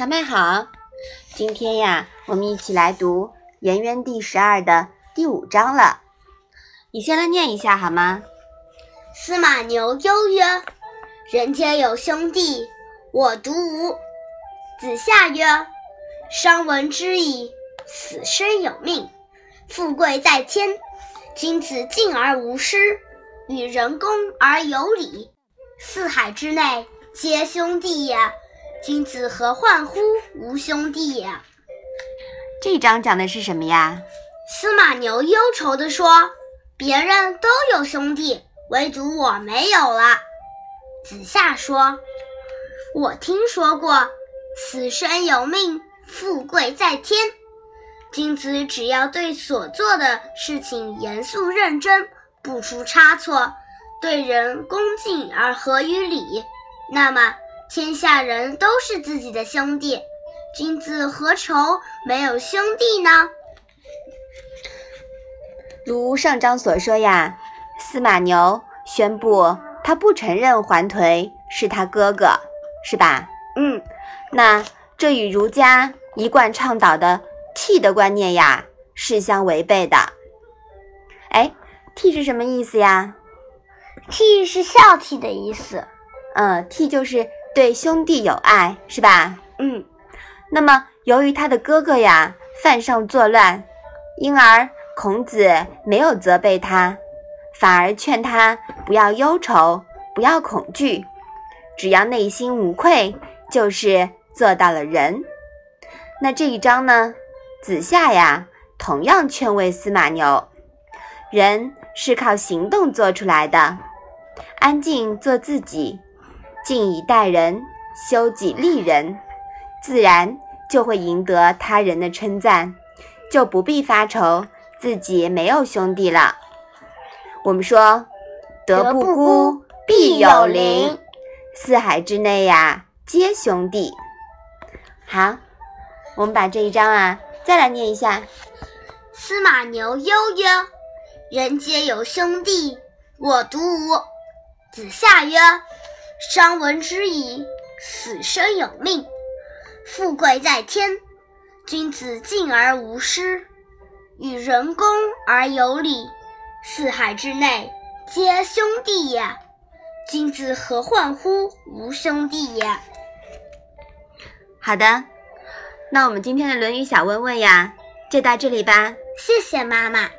小妹好，今天呀，我们一起来读《颜渊》第十二的第五章了。你先来念一下好吗？司马牛忧曰：“人皆有兄弟，我独无。”子夏曰：“商闻之矣，死生有命，富贵在天。君子敬而无失，与人恭而有礼，四海之内皆兄弟也。君子何患乎无兄弟也？”这章讲的是什么呀？司马牛忧愁地说：“别人都有兄弟，唯独我没有了。”子夏说：“我听说过。”死生由命，富贵在天。君子只要对所做的事情严肃认真，不出差错，对人恭敬而合于礼，那么天下人都是自己的兄弟。君子何愁没有兄弟呢？如上章所说呀，司马牛宣布他不承认桓颓是他哥哥，是吧？嗯。那这与儒家一贯倡导的悌的观念呀是相违背的。哎，悌是什么意思呀？悌是孝悌的意思。嗯，悌就是对兄弟有爱，是吧？嗯。那么，由于他的哥哥呀犯上作乱，因而孔子没有责备他，反而劝他不要忧愁，不要恐惧，只要内心无愧，就是。做到了仁，那这一章呢？子夏呀，同样劝慰司马牛：人是靠行动做出来的，安静做自己，静以待人，修己利人，自然就会赢得他人的称赞，就不必发愁自己没有兄弟了。我们说，德不孤，必有邻，四海之内呀，皆兄弟。好，我们把这一章啊再来念一下。司马牛忧曰：“人皆有兄弟，我独无。”子夏曰：“商闻之矣，死生有命，富贵在天。君子敬而无失，与人恭而有礼，四海之内皆兄弟也。君子何患乎无兄弟也？”好的，那我们今天的《论语》小问问呀，就到这里吧。谢谢妈妈。